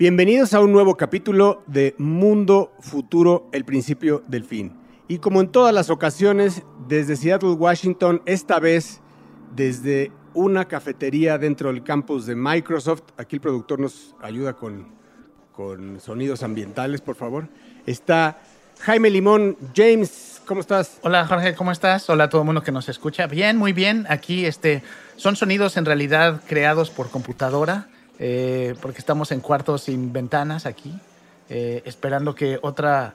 Bienvenidos a un nuevo capítulo de Mundo Futuro, el principio del fin. Y como en todas las ocasiones, desde Seattle, Washington, esta vez desde una cafetería dentro del campus de Microsoft. Aquí el productor nos ayuda con, con sonidos ambientales, por favor. Está Jaime Limón. James, ¿cómo estás? Hola Jorge, ¿cómo estás? Hola a todo el mundo que nos escucha. Bien, muy bien. Aquí este, son sonidos en realidad creados por computadora, eh, porque estamos en cuartos sin ventanas aquí, eh, esperando que otra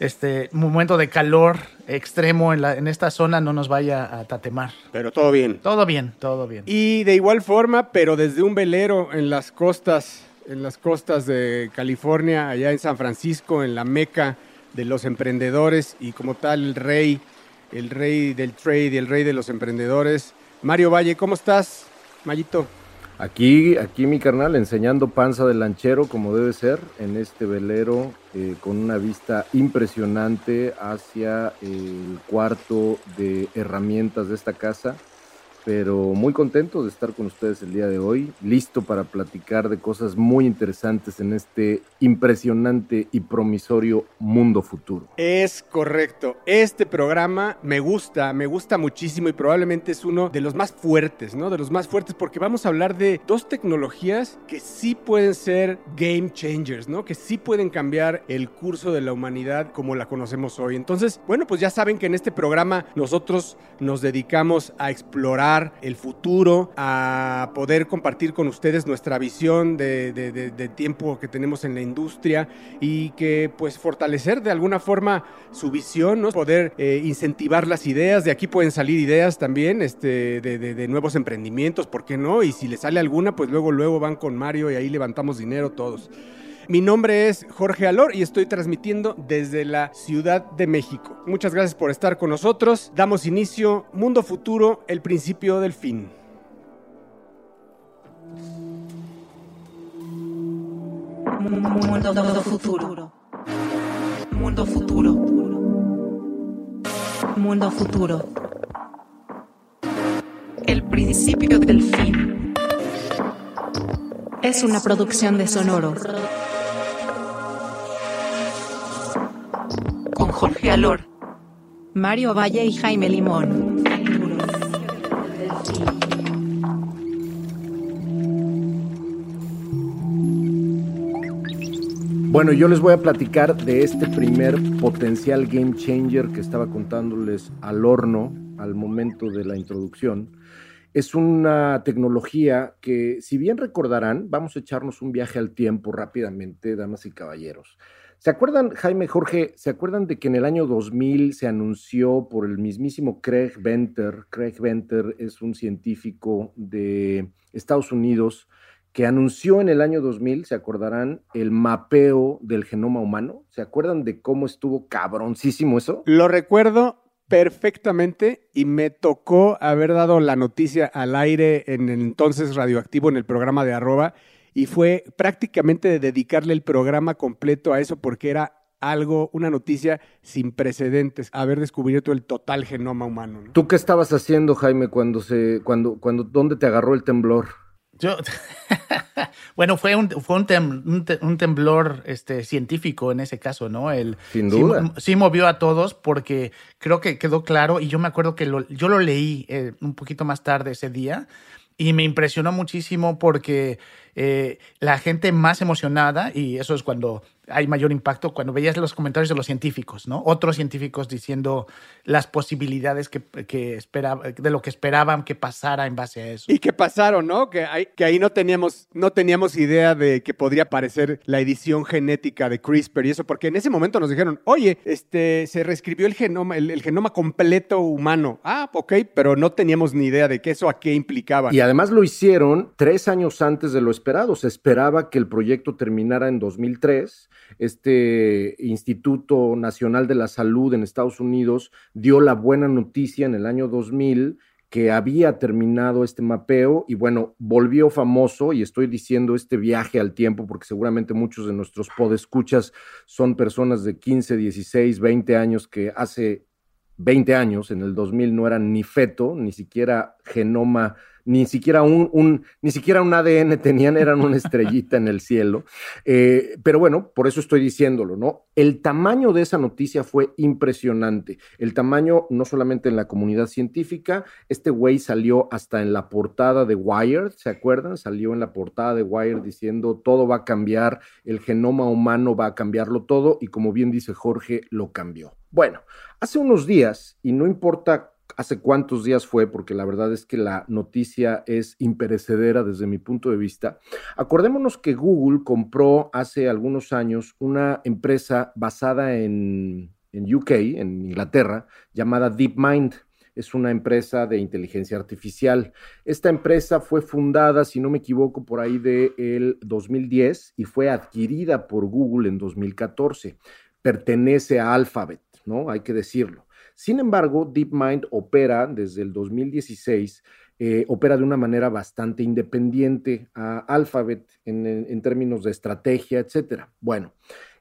este momento de calor extremo en, la, en esta zona no nos vaya a tatemar. Pero todo bien. Todo bien, todo bien. Y de igual forma, pero desde un velero en las costas, en las costas de California, allá en San Francisco, en la meca de los emprendedores y como tal el rey, el rey del trade y el rey de los emprendedores. Mario Valle, ¿cómo estás, Mayito? Aquí, aquí mi carnal, enseñando panza de lanchero como debe ser, en este velero eh, con una vista impresionante hacia el cuarto de herramientas de esta casa pero muy contento de estar con ustedes el día de hoy, listo para platicar de cosas muy interesantes en este impresionante y promisorio mundo futuro. Es correcto. Este programa me gusta, me gusta muchísimo y probablemente es uno de los más fuertes, ¿no? De los más fuertes porque vamos a hablar de dos tecnologías que sí pueden ser game changers, ¿no? Que sí pueden cambiar el curso de la humanidad como la conocemos hoy. Entonces, bueno, pues ya saben que en este programa nosotros nos dedicamos a explorar el futuro, a poder compartir con ustedes nuestra visión de, tiempo que tenemos en la industria y que pues fortalecer de alguna forma su visión, ¿no? poder eh, incentivar las ideas, de aquí pueden salir ideas también este, de, nuevos emprendimientos, ¿por qué no? Y si les sale alguna, pues luego, luego van con Mario y ahí levantamos dinero todos. Mi nombre es Jorge Alor y estoy transmitiendo desde la Ciudad de México. Muchas gracias por estar con nosotros. Damos inicio Mundo Futuro, el principio del fin. Mundo futuro. Mundo futuro. Mundo futuro. El principio del fin. Es una producción de Sonoro. Jorge Alor, Mario Valle y Jaime Limón. Bueno, yo les voy a platicar de este primer potencial game changer que estaba contándoles al horno al momento de la introducción. Es una tecnología que, si bien recordarán, vamos a echarnos un viaje al tiempo rápidamente, damas y caballeros. ¿Se acuerdan, Jaime Jorge, se acuerdan de que en el año 2000 se anunció por el mismísimo Craig Venter? Craig Venter es un científico de Estados Unidos que anunció en el año 2000, se acordarán, el mapeo del genoma humano. ¿Se acuerdan de cómo estuvo cabroncísimo eso? Lo recuerdo perfectamente y me tocó haber dado la noticia al aire en el entonces radioactivo en el programa de arroba y fue prácticamente dedicarle el programa completo a eso porque era algo, una noticia sin precedentes, haber descubierto el total genoma humano. ¿Tú qué estabas haciendo, Jaime, cuando se, cuando, cuando, dónde te agarró el temblor? Yo, bueno, fue un, fue un, temblor este, científico en ese caso, ¿no? El, Sin duda. Sí, movió a todos porque creo que quedó claro y yo me acuerdo que yo lo leí eh, un poquito más tarde ese día y me impresionó muchísimo porque eh, la gente más emocionada, y eso es cuando hay mayor impacto cuando veías los comentarios de los científicos, ¿no? Otros científicos diciendo las posibilidades que, que de lo que esperaban que pasara en base a eso. Y que pasaron, ¿no? Que, hay, que ahí no teníamos, no teníamos idea de que podría aparecer la edición genética de CRISPR y eso, porque en ese momento nos dijeron, oye, este, se reescribió el genoma, el, genoma completo humano. Ah, ok, pero no teníamos ni idea de qué eso a qué implicaba. Y además lo hicieron tres años antes de lo esperado. Se esperaba que el proyecto terminara en 2003 este Instituto Nacional de la Salud en Estados Unidos dio la buena noticia en el año 2000 que había terminado este mapeo y bueno, volvió famoso y estoy diciendo este viaje al tiempo porque seguramente muchos de nuestros podescuchas son personas de 15, 16, 20 años que hace 20 años, en el 2000 no eran ni feto, ni siquiera genoma ni siquiera un, ni siquiera un ADN tenían, eran una estrellita en el cielo. Eh, pero bueno, por eso estoy diciéndolo, ¿no? El tamaño de esa noticia fue impresionante. El tamaño, no solamente en la comunidad científica, este güey salió hasta en la portada de Wired, ¿se acuerdan? Salió en la portada de Wired diciendo todo va a cambiar, el genoma humano va a cambiarlo todo, y como bien dice Jorge, lo cambió. Bueno, hace unos días, y no importa hace cuántos días fue, porque la verdad es que la noticia es imperecedera desde mi punto de vista. Acordémonos que Google compró hace algunos años una empresa basada en, en UK, en Inglaterra, llamada DeepMind. Es una empresa de inteligencia artificial. Esta empresa fue fundada, si no me equivoco, por ahí del el 2010 y fue adquirida por Google en 2014. Pertenece a Alphabet, ¿no? Hay que decirlo. Sin embargo, DeepMind opera desde el 2016, eh, opera de una manera bastante independiente a Alphabet en, términos de estrategia, etcétera. Bueno,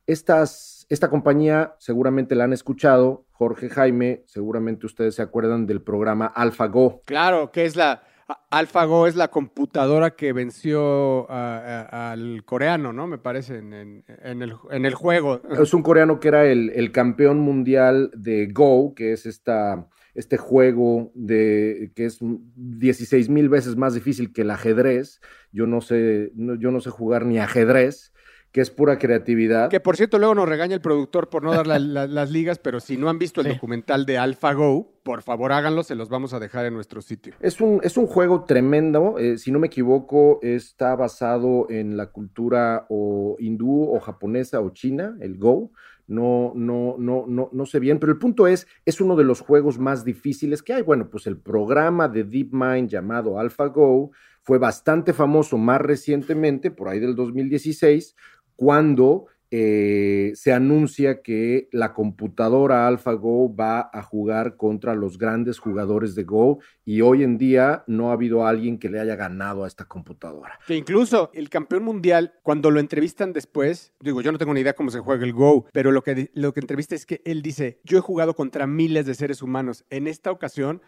estas, esta compañía seguramente la han escuchado, Jorge Jaime, seguramente ustedes se acuerdan del programa AlphaGo. Claro, que es la, AlphaGo es la computadora que venció al coreano, ¿no? Me parece, en, el, juego. Es un coreano que era el, campeón mundial de Go, que es esta, este juego de, que es 16 mil veces más difícil que el ajedrez. Yo no sé, yo no sé jugar ni ajedrez que es pura creatividad. Que por cierto, luego nos regaña el productor por no dar las ligas, pero si no han visto el documental de AlphaGo, por favor háganlo, se los vamos a dejar en nuestro sitio. Es un, es un juego tremendo, eh, si no me equivoco, está basado en la cultura o hindú o japonesa o china, el Go. No, no, no, no, no sé bien, pero el punto es, es uno de los juegos más difíciles que hay. Bueno, pues el programa de DeepMind llamado AlphaGo fue bastante famoso más recientemente, por ahí del 2016, cuando eh, se anuncia que la computadora AlphaGo va a jugar contra los grandes jugadores de Go y hoy en día no ha habido alguien que le haya ganado a esta computadora. Que incluso el campeón mundial, cuando lo entrevistan después, digo, yo no tengo ni idea cómo se juega el Go, pero lo que, lo que entrevista es que él dice, yo he jugado contra miles de seres humanos. En esta ocasión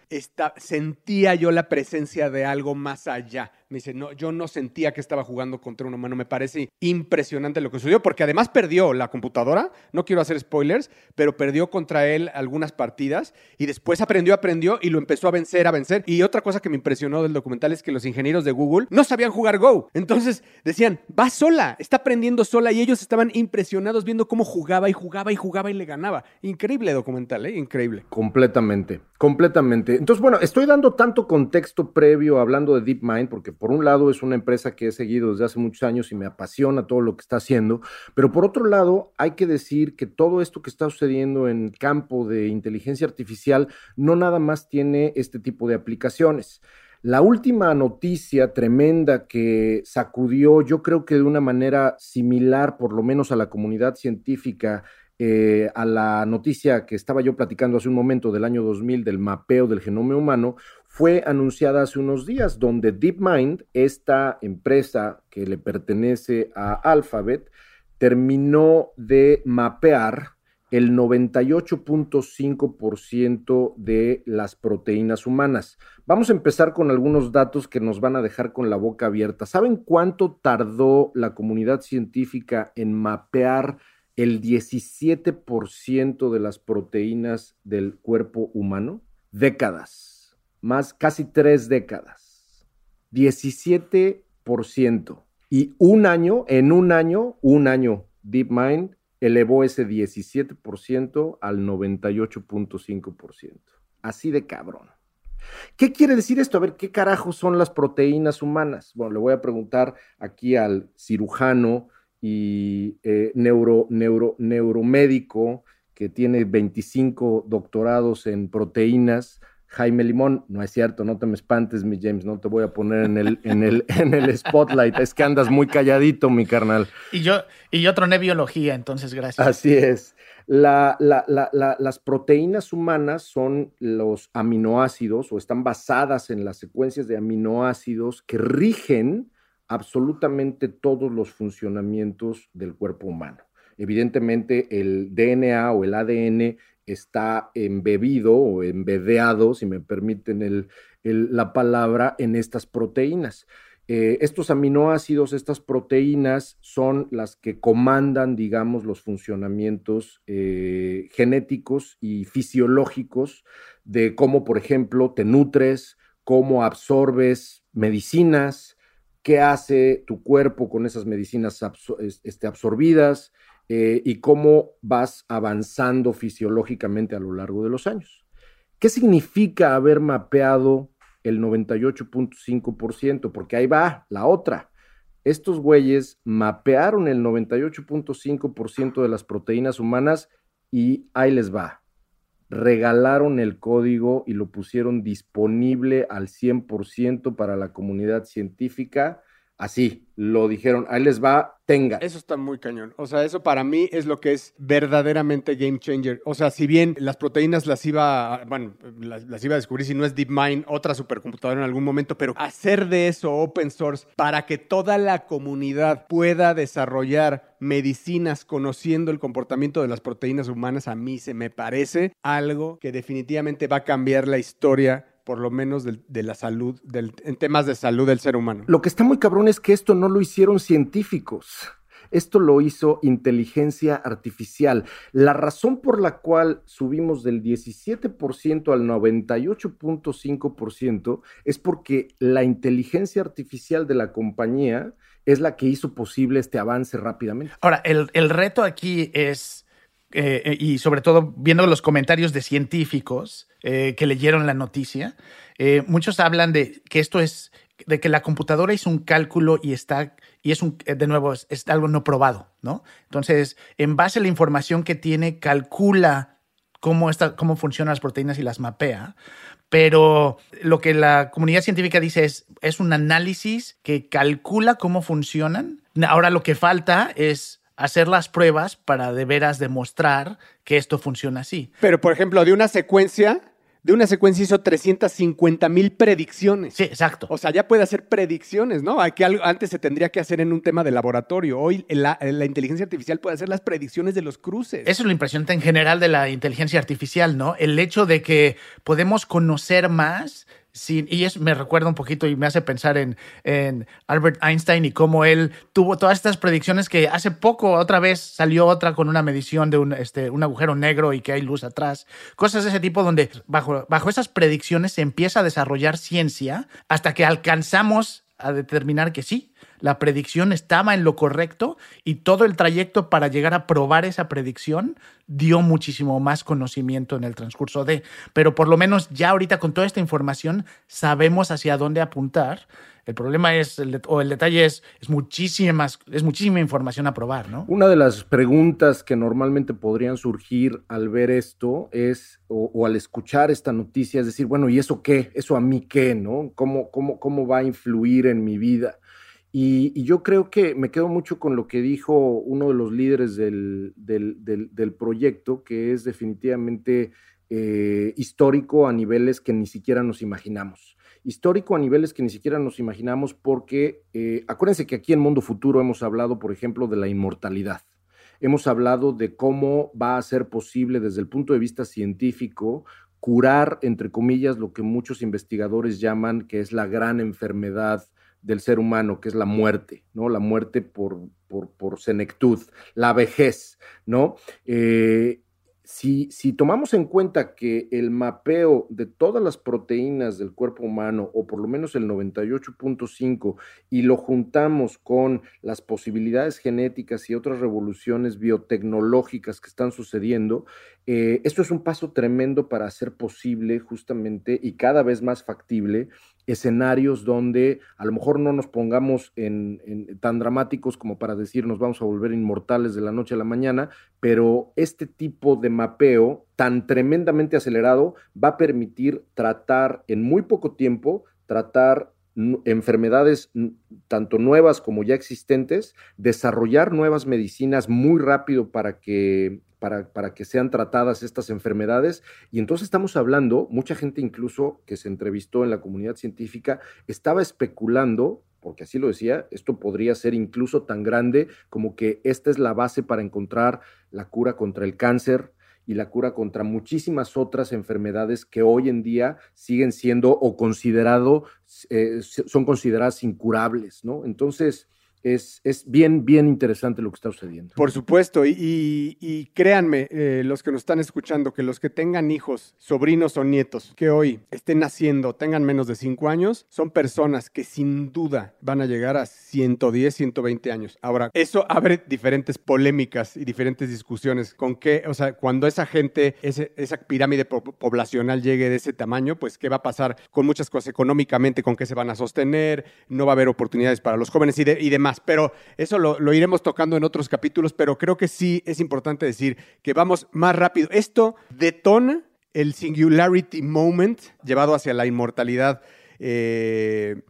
sentía yo la presencia de algo más allá. Me dice, no, yo no sentía que estaba jugando contra un humano. Me parece impresionante lo que sucedió, porque además perdió la computadora. No quiero hacer spoilers, pero perdió contra él algunas partidas y después aprendió, aprendió y lo empezó a vencer, a vencer. Y otra cosa que me impresionó del documental es que los ingenieros de Google no sabían jugar Go. Entonces decían, va sola, está aprendiendo sola y ellos estaban impresionados viendo cómo jugaba y jugaba y jugaba y le ganaba. Increíble documental, ¿eh? Increíble. Completamente, completamente. Entonces, bueno, estoy dando tanto contexto previo hablando de DeepMind porque por un lado es una empresa que he seguido desde hace muchos años y me apasiona todo lo que está haciendo, pero por otro lado hay que decir que todo esto que está sucediendo en el campo de inteligencia artificial no nada más tiene este tipo de aplicaciones. La última noticia tremenda que sacudió, yo creo que de una manera similar, por lo menos a la comunidad científica, eh, a la noticia que estaba yo platicando hace un momento del año 2000 del mapeo del genoma humano, fue anunciada hace unos días, donde DeepMind, esta empresa que le pertenece a Alphabet, terminó de mapear el 98.5% de las proteínas humanas. Vamos a empezar con algunos datos que nos van a dejar con la boca abierta. ¿Saben cuánto tardó la comunidad científica en mapear el 17% de las proteínas del cuerpo humano? Décadas, más casi tres décadas. 17%. Y un año, en un año, un año, DeepMind elevó ese 17% al 98.5%. Así de cabrón. ¿Qué quiere decir esto? A ver, ¿qué carajo son las proteínas humanas? Bueno, le voy a preguntar aquí al cirujano y eh, neuro, neuro, neuromédico que tiene 25 doctorados en proteínas, Jaime Limón, no es cierto, no te me espantes, mi James, no te voy a poner en el, en el, en el spotlight, es que andas muy calladito, mi carnal. Y yo, y yo troné biología, entonces gracias. Así es. La, las proteínas humanas son los aminoácidos o están basadas en las secuencias de aminoácidos que rigen absolutamente todos los funcionamientos del cuerpo humano. Evidentemente, el DNA o el ADN está embebido o embedeado, si me permiten la palabra, en estas proteínas. Eh, estos aminoácidos, estas proteínas, son las que comandan, digamos, los funcionamientos eh, genéticos y fisiológicos de cómo, por ejemplo, te nutres, cómo absorbes medicinas, qué hace tu cuerpo con esas medicinas este, absorbidas eh, y cómo vas avanzando fisiológicamente a lo largo de los años. ¿Qué significa haber mapeado el 98.5%? Porque ahí va la otra. Estos güeyes mapearon el 98.5% de las proteínas humanas y ahí les va. Regalaron el código y lo pusieron disponible al 100% para la comunidad científica. Así, lo dijeron, ahí les va, tenga. Eso está muy cañón. O sea, eso para mí es lo que es verdaderamente game changer. O sea, si bien las proteínas las iba, bueno, las, iba a descubrir si no es DeepMind, otra supercomputadora en algún momento, pero hacer de eso open source para que toda la comunidad pueda desarrollar medicinas conociendo el comportamiento de las proteínas humanas, a mí se me parece algo que definitivamente va a cambiar la historia por lo menos de, la salud, en temas de salud del ser humano. Lo que está muy cabrón es que esto no lo hicieron científicos. Esto lo hizo inteligencia artificial. La razón por la cual subimos del 17% al 98.5% es porque la inteligencia artificial de la compañía es la que hizo posible este avance rápidamente. Ahora, el, el reto aquí es eh, eh, y sobre todo viendo los comentarios de científicos eh, que leyeron la noticia, muchos hablan de que esto es, de que la computadora hizo un cálculo y está, y es un, de nuevo, es, algo no probado, ¿no? Entonces, en base a la información que tiene, calcula cómo, está, cómo funcionan las proteínas y las mapea, pero lo que la comunidad científica dice es, es un análisis que calcula cómo funcionan. Ahora lo que falta es hacer las pruebas para de veras demostrar que esto funciona así. Pero, por ejemplo, de una secuencia, de una secuencia hizo 350 mil predicciones. Sí, exacto. O sea, ya puede hacer predicciones, ¿no? Aquí antes se tendría que hacer en un tema de laboratorio. Hoy la, la, inteligencia artificial puede hacer las predicciones de los cruces. Eso es lo impresionante en general de la inteligencia artificial, ¿no? El hecho de que podemos conocer más y eso me recuerda un poquito y me hace pensar en, en, Albert Einstein y cómo él tuvo todas estas predicciones que hace poco otra vez salió otra con una medición de un, este, un agujero negro y que hay luz atrás. Cosas de ese tipo donde bajo, bajo esas predicciones se empieza a desarrollar ciencia hasta que alcanzamos a determinar que sí, la predicción estaba en lo correcto y todo el trayecto para llegar a probar esa predicción dio muchísimo más conocimiento en el transcurso de, pero por lo menos ya ahorita con toda esta información sabemos hacia dónde apuntar. El problema es, o el detalle es, es muchísima, es muchísima información a probar, ¿no? Una de las preguntas que normalmente podrían surgir al ver esto es, o, al escuchar esta noticia, es decir, bueno, ¿y eso qué? ¿Eso a mí qué? ¿No? ¿Cómo, cómo, cómo va a influir en mi vida? Y, yo creo que me quedo mucho con lo que dijo uno de los líderes del, proyecto, que es definitivamente eh, histórico a niveles que ni siquiera nos imaginamos. Histórico a niveles que ni siquiera nos imaginamos porque eh, acuérdense que aquí en Mundo Futuro hemos hablado, por ejemplo, de la inmortalidad. Hemos hablado de cómo va a ser posible desde el punto de vista científico curar, entre comillas, lo que muchos investigadores llaman que es la gran enfermedad del ser humano, que es la muerte, ¿no? La muerte por, por, senectud, la vejez, ¿no? Eh, si, si, tomamos en cuenta que el mapeo de todas las proteínas del cuerpo humano, o por lo menos el 98.5, y lo juntamos con las posibilidades genéticas y otras revoluciones biotecnológicas que están sucediendo, eh, esto es un paso tremendo para hacer posible justamente y cada vez más factible escenarios donde a lo mejor no nos pongamos en, tan dramáticos como para decir nos vamos a volver inmortales de la noche a la mañana, pero este tipo de mapeo tan tremendamente acelerado va a permitir tratar en muy poco tiempo, tratar enfermedades tanto nuevas como ya existentes, desarrollar nuevas medicinas muy rápido para que para, que sean tratadas estas enfermedades. Y entonces estamos hablando, mucha gente incluso que se entrevistó en la comunidad científica estaba especulando porque así lo decía, esto podría ser incluso tan grande como que esta es la base para encontrar la cura contra el cáncer y la cura contra muchísimas otras enfermedades que hoy en día siguen siendo o considerado, eh, son consideradas incurables, ¿no? Entonces, es, es, bien, bien interesante lo que está sucediendo. Por supuesto, y, créanme, eh, los que nos están escuchando, que los que tengan hijos, sobrinos o nietos, que hoy estén naciendo, tengan menos de 5 años, son personas que sin duda van a llegar a 110, 120 años. Ahora, eso abre diferentes polémicas y diferentes discusiones con qué, o sea, cuando esa gente, ese, esa pirámide poblacional llegue de ese tamaño, pues qué va a pasar con muchas cosas económicamente, con qué se van a sostener, no va a haber oportunidades para los jóvenes y, y demás pero eso lo, iremos tocando en otros capítulos, pero creo que sí es importante decir que vamos más rápido. Esto detona el singularity moment llevado hacia la inmortalidad. Eh,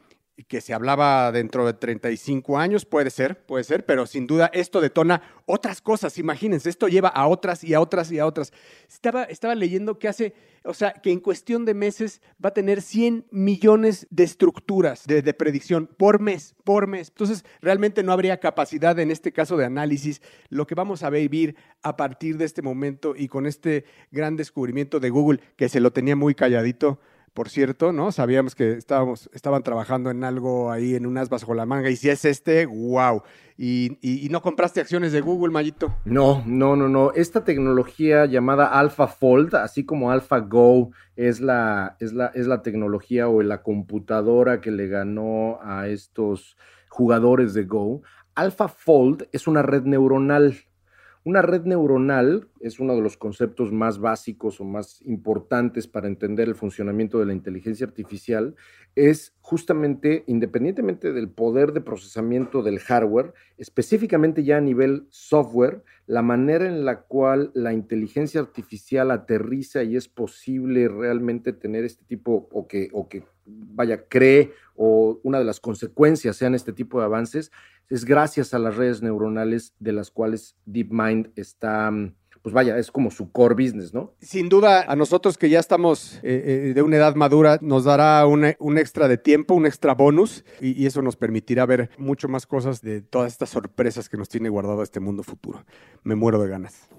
que se hablaba dentro de 35 años, puede ser, puede ser, pero sin duda esto detona otras cosas, imagínense, esto lleva a otras y a otras y a otras. Estaba, estaba leyendo que hace o sea, que en cuestión de meses va a tener 100 millones de estructuras de, predicción por mes, por mes. Entonces, realmente no habría capacidad en este caso de análisis. Lo que vamos a vivir a partir de este momento y con este gran descubrimiento de Google, que se lo tenía muy calladito, por cierto, ¿no? Sabíamos que estábamos, estaban trabajando en algo ahí, en unas bajo la manga, y si es este, wow. Y, no compraste acciones de Google, Mayito? No, no, no, no. Esta tecnología llamada AlphaFold, así como AlphaGo, es la, es, la, es la tecnología o la computadora que le ganó a estos jugadores de Go. AlphaFold es una red neuronal una red neuronal es uno de los conceptos más básicos o más importantes para entender el funcionamiento de la inteligencia artificial. Es justamente, independientemente del poder de procesamiento del hardware, específicamente ya a nivel software, la manera en la cual la inteligencia artificial aterriza y es posible realmente tener este tipo o que, o que vaya, cree o una de las consecuencias sean este tipo de avances, es gracias a las redes neuronales de las cuales DeepMind está mm, pues vaya, es como su core business, ¿no? Sin duda, a nosotros que ya estamos eh, eh, de una edad madura, nos dará un extra de tiempo, un extra bonus, y, eso nos permitirá ver mucho más cosas de todas estas sorpresas que nos tiene guardado este mundo futuro. Me muero de ganas.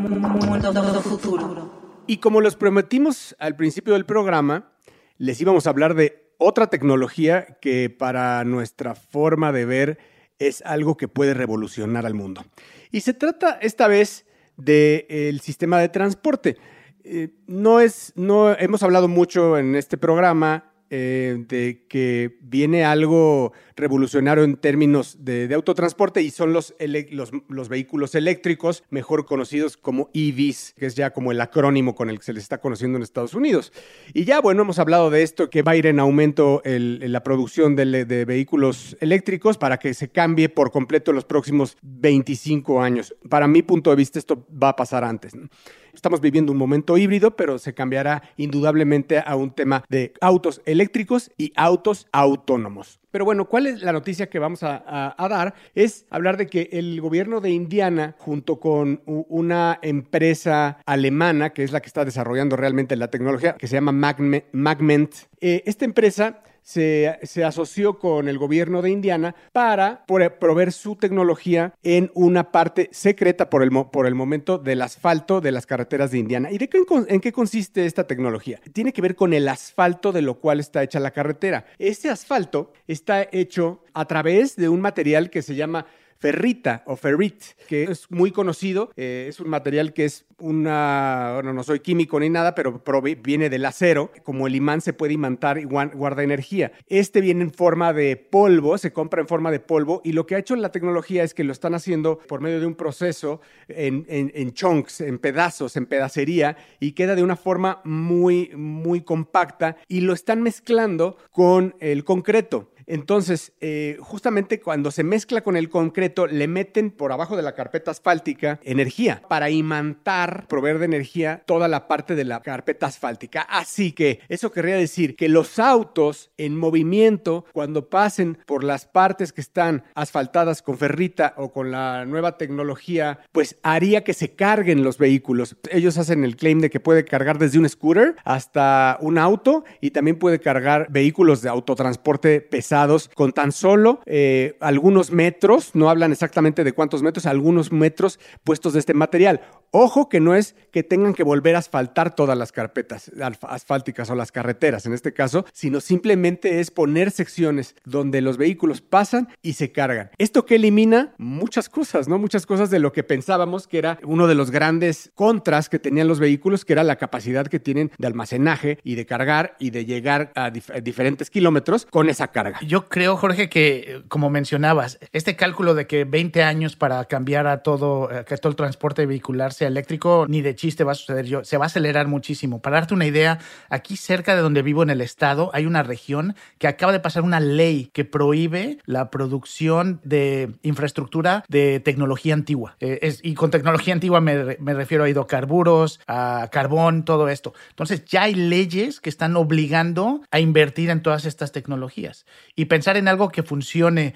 Mundo futuro. Y como los prometimos al principio del programa, les íbamos a hablar de otra tecnología que para nuestra forma de ver es algo que puede revolucionar al mundo. Y se trata esta vez del sistema de transporte. Eh, no es, no hemos hablado mucho en este programa eh, de que viene algo revolucionario en términos de, autotransporte y son los, los, vehículos eléctricos, mejor conocidos como EVs, que es ya como el acrónimo con el que se les está conociendo en Estados Unidos. Y ya, bueno, hemos hablado de esto, que va a ir en aumento la producción de, de vehículos eléctricos para que se cambie por completo en los próximos 25 años. Para mi punto de vista, esto va a pasar antes. Estamos viviendo un momento híbrido, pero se cambiará indudablemente a un tema de autos eléctricos y autos autónomos. Pero bueno, ¿cuál es la noticia que vamos a, dar? Es hablar de que el gobierno de Indiana, junto con una empresa alemana, que es la que está desarrollando realmente la tecnología, que se llama Magment, eh, esta empresa se, asoció con el gobierno de Indiana para proveer su tecnología en una parte secreta por el, por el momento del asfalto de las carreteras de Indiana. ¿Y de qué, en qué consiste esta tecnología? Tiene que ver con el asfalto de lo cual está hecha la carretera. Este asfalto está hecho a través de un material que se llama ferrita o ferrit, que es muy conocido. Eh, es un material que es una, bueno, no soy químico ni nada, pero viene del acero. Como el imán se puede imantar y guarda energía. Este viene en forma de polvo, se compra en forma de polvo y lo que ha hecho la tecnología es que lo están haciendo por medio de un proceso en, en chunks, en pedazos, en pedacería y queda de una forma muy, muy compacta y lo están mezclando con el concreto. Entonces, eh, justamente cuando se mezcla con el concreto, le meten por abajo de la carpeta asfáltica energía para imantar, proveer de energía toda la parte de la carpeta asfáltica. Así que eso querría decir que los autos en movimiento, cuando pasen por las partes que están asfaltadas con ferrita o con la nueva tecnología, pues haría que se carguen los vehículos. Ellos hacen el claim de que puede cargar desde un scooter hasta un auto y también puede cargar vehículos de autotransporte pesado con tan solo eh, algunos metros, no hablan exactamente de cuántos metros, algunos metros puestos de este material. Ojo que no es que tengan que volver a asfaltar todas las carpetas asfálticas o las carreteras en este caso, sino simplemente es poner secciones donde los vehículos pasan y se cargan. Esto que elimina muchas cosas, ¿no? Muchas cosas de lo que pensábamos que era uno de los grandes contras que tenían los vehículos, que era la capacidad que tienen de almacenaje y de cargar y de llegar a, diferentes kilómetros con esa carga. Yo creo, Jorge, que como mencionabas, este cálculo de que 20 años para cambiar a todo, eh, que todo el transporte vehicular sea eléctrico, ni de chiste va a suceder. Yo, se va a acelerar muchísimo. Para darte una idea, aquí cerca de donde vivo en el estado hay una región que acaba de pasar una ley que prohíbe la producción de infraestructura de tecnología antigua. Eh, y con tecnología antigua me, me refiero a hidrocarburos, a carbón, todo esto. Entonces ya hay leyes que están obligando a invertir en todas estas tecnologías y pensar en algo que funcione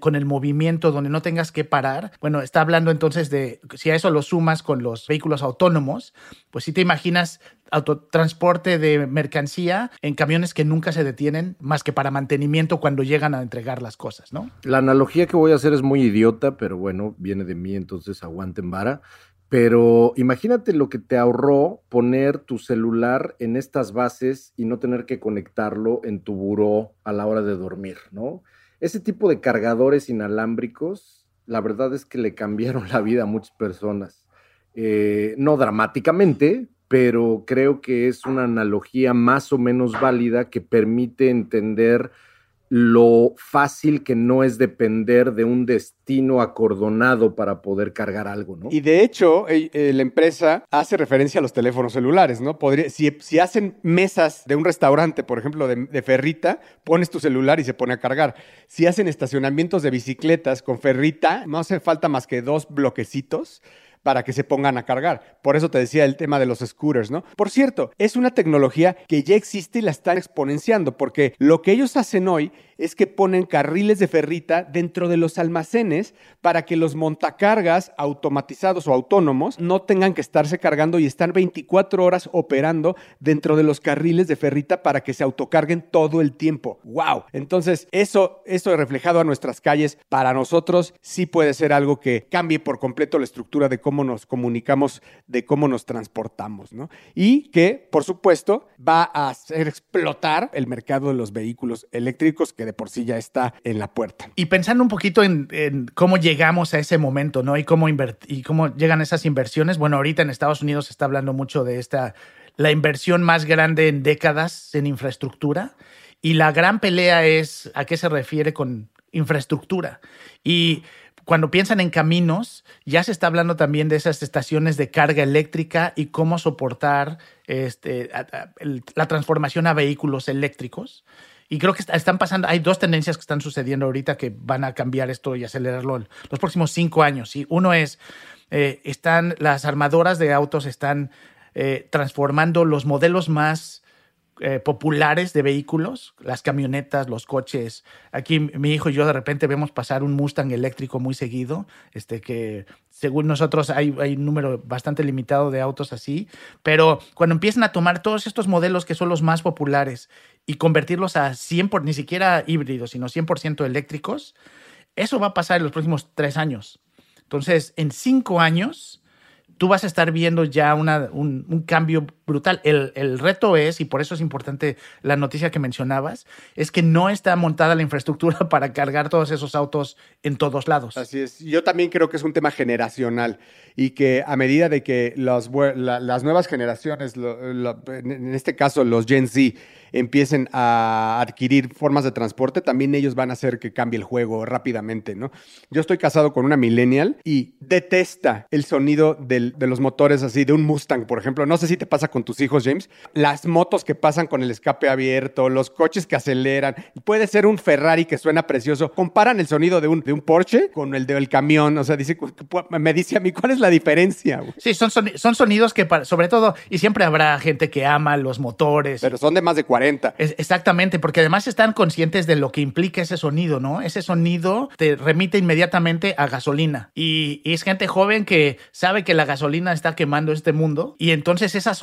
con el movimiento donde no tengas que parar. Bueno, está hablando entonces de, si a eso lo sumas con los vehículos autónomos, pues si te imaginas autotransporte de mercancía en camiones que nunca se detienen más que para mantenimiento cuando llegan a entregar las cosas, ¿no? La analogía que voy a hacer es muy idiota, pero bueno, viene de mí, entonces aguanten vara. Pero imagínate lo que te ahorró poner tu celular en estas bases y no tener que conectarlo en tu buró a la hora de dormir, ¿no? Ese tipo de cargadores inalámbricos, la verdad es que le cambiaron la vida a muchas personas. Eh, no dramáticamente, pero creo que es una analogía más o menos válida que permite entender lo fácil que no es depender de un destino acordonado para poder cargar algo, ¿no? Y de hecho, eh, la empresa hace referencia a los teléfonos celulares, ¿no? Si hacen mesas de un restaurante, por ejemplo, de, de, ferrita, pones tu celular y se pone a cargar. Si hacen estacionamientos de bicicletas con ferrita, no hace falta más que dos bloquecitos para que se pongan a cargar. Por eso te decía el tema de los scooters, ¿no? Por cierto, es una tecnología que ya existe y la están exponenciando, porque lo que ellos hacen hoy es que ponen carriles de ferrita dentro de los almacenes para que los montacargas automatizados o autónomos no tengan que estarse cargando y estar 24 horas operando dentro de los carriles de ferrita para que se autocarguen todo el tiempo. ¡Wow! Entonces, eso, eso reflejado a nuestras calles, para nosotros sí puede ser algo que cambie por completo la estructura de cómo nos comunicamos, de cómo nos transportamos, ¿no? Y que, por supuesto, va a hacer explotar el mercado de los vehículos eléctricos que de por sí ya está en la puerta. Y pensando un poquito en, cómo llegamos a ese momento, ¿no? Y cómo, y cómo llegan esas inversiones. Bueno, ahorita en Estados Unidos se está hablando mucho de esta, la inversión más grande en décadas en infraestructura. Y la gran pelea es a qué se refiere con infraestructura. Y cuando piensan en caminos, ya se está hablando también de esas estaciones de carga eléctrica y cómo soportar este, la transformación a vehículos eléctricos. Y creo que están pasando, hay dos tendencias que están sucediendo ahorita que van a cambiar esto y acelerarlo los próximos cinco años. Y uno es, eh, están las armadoras de autos están eh, transformando los modelos más eh, populares de vehículos, las camionetas, los coches. Aquí mi hijo y yo de repente vemos pasar un Mustang eléctrico muy seguido, este que según nosotros hay, un número bastante limitado de autos así, pero cuando empiezan a tomar todos estos modelos que son los más populares y convertirlos a 100%, por, ni siquiera híbridos, sino 100% eléctricos, eso va a pasar en los próximos tres años. Entonces, en cinco años, tú vas a estar viendo ya una, un, cambio brutal. El, el, reto es, y por eso es importante la noticia que mencionabas, es que no está montada la infraestructura para cargar todos esos autos en todos lados. Así es. Yo también creo que es un tema generacional y que a medida de que las nuevas generaciones, en este caso los Gen Z, empiecen a adquirir formas de transporte, también ellos van a hacer que cambie el juego rápidamente, ¿no? Yo estoy casado con una millennial y detesta el sonido de los motores así, de un Mustang, por ejemplo. No sé si te pasa con tus hijos, James. Las motos que pasan con el escape abierto, los coches que aceleran, puede ser un Ferrari que suena precioso. Comparan el sonido de un, de un Porsche con el del camión, o sea, dice, me dice a mí, ¿cuál es la diferencia? Sí, son, son sonidos que, sobre todo, y siempre habrá gente que ama los motores. Pero son de más de 40 exactamente, porque además están conscientes de lo que implica ese sonido, ¿no? Ese sonido te remite inmediatamente a gasolina. Y, es gente joven que sabe que la gasolina está quemando este mundo y entonces esa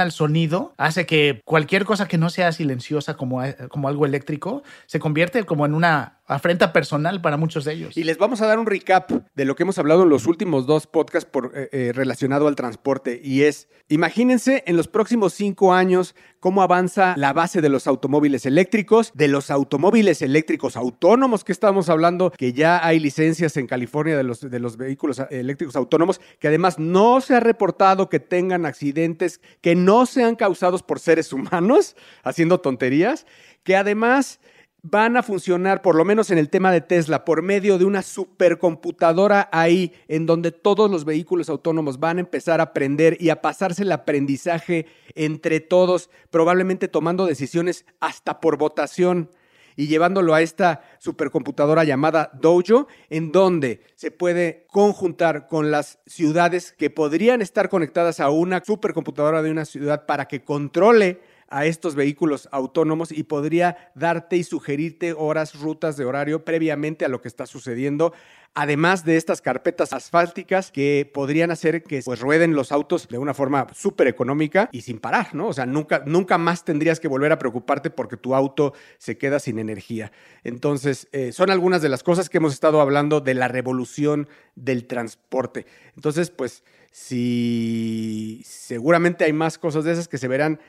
al sonido hace que cualquier cosa que no sea silenciosa como, como algo eléctrico se convierte como en una afrenta personal para muchos de ellos. Y les vamos a dar un recap de lo que hemos hablado en los últimos dos podcasts por, eh, eh, relacionado al transporte. Y es, imagínense en los próximos cinco años cómo avanza la base de los automóviles eléctricos, de los automóviles eléctricos autónomos que estamos hablando, que ya hay licencias en California de los, de los vehículos eléctricos autónomos, que además no se ha reportado que tengan accidentes que no sean causados por seres humanos haciendo tonterías, que además van a funcionar, por lo menos en el tema de Tesla, por medio de una supercomputadora ahí, en donde todos los vehículos autónomos van a empezar a aprender y a pasarse el aprendizaje entre todos, probablemente tomando decisiones hasta por votación y llevándolo a esta supercomputadora llamada Dojo, en donde se puede conjuntar con las ciudades que podrían estar conectadas a una supercomputadora de una ciudad para que controle a estos vehículos autónomos y podría darte y sugerirte horas, rutas de horario previamente a lo que está sucediendo, además de estas carpetas asfálticas que podrían hacer que pues rueden los autos de una forma súper económica y sin parar, ¿no? O sea, nunca, nunca más tendrías que volver a preocuparte porque tu auto se queda sin energía. Entonces, eh, son algunas de las cosas que hemos estado hablando de la revolución del transporte. Entonces, pues, si seguramente hay más cosas de esas que se verán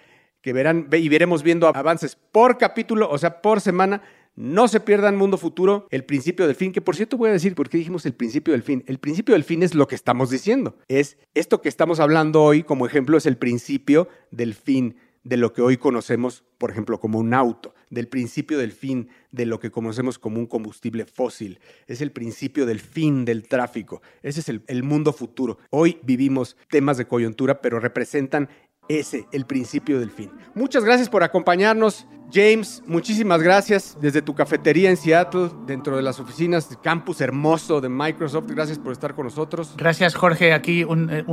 que verán y veremos viendo avances por capítulo, o sea, por semana. No se pierdan Mundo Futuro, el principio del fin, que por cierto voy a decir por qué dijimos el principio del fin. El principio del fin es lo que estamos diciendo. Es esto que estamos hablando hoy como ejemplo es el principio del fin de lo que hoy conocemos, por ejemplo, como un auto, del principio del fin de lo que conocemos como un combustible fósil. Es el principio del fin del tráfico. Ese es el, el mundo futuro. Hoy vivimos temas de coyuntura, pero representan ese, el principio del fin. Muchas gracias por acompañarnos. James, muchísimas gracias desde tu cafetería en Seattle, dentro de las oficinas, del campus hermoso de Microsoft. Gracias por estar con nosotros. Gracias, Jorge. Aquí un, eh,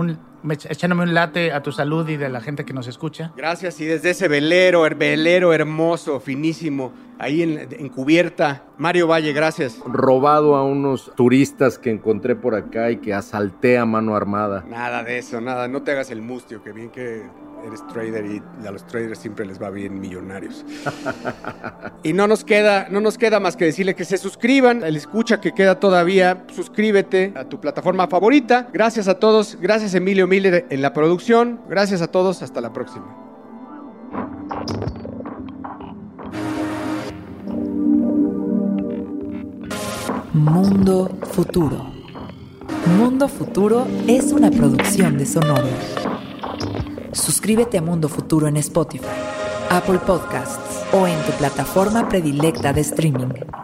echándome un late a tu salud y de la gente que nos escucha. Gracias. Y desde ese velero, el velero hermoso, finísimo, ahí en, cubierta. Mario Valle, gracias. Robado a unos turistas que encontré por acá y que asalté a mano armada. Nada de eso, nada. No te hagas el mustio, que bien que eres trader y a los traders siempre les va bien millonarios. y no nos queda, no nos queda más que decirle que se suscriban, el escucha que queda todavía, suscríbete a tu plataforma favorita. Gracias a todos, gracias Emilio Miller en la producción, gracias a todos, hasta la próxima. Mundo Futuro. Mundo Futuro es una producción de Sonoro. Suscríbete a Mundo Futuro en Spotify, Apple Podcasts o en tu plataforma predilecta de streaming.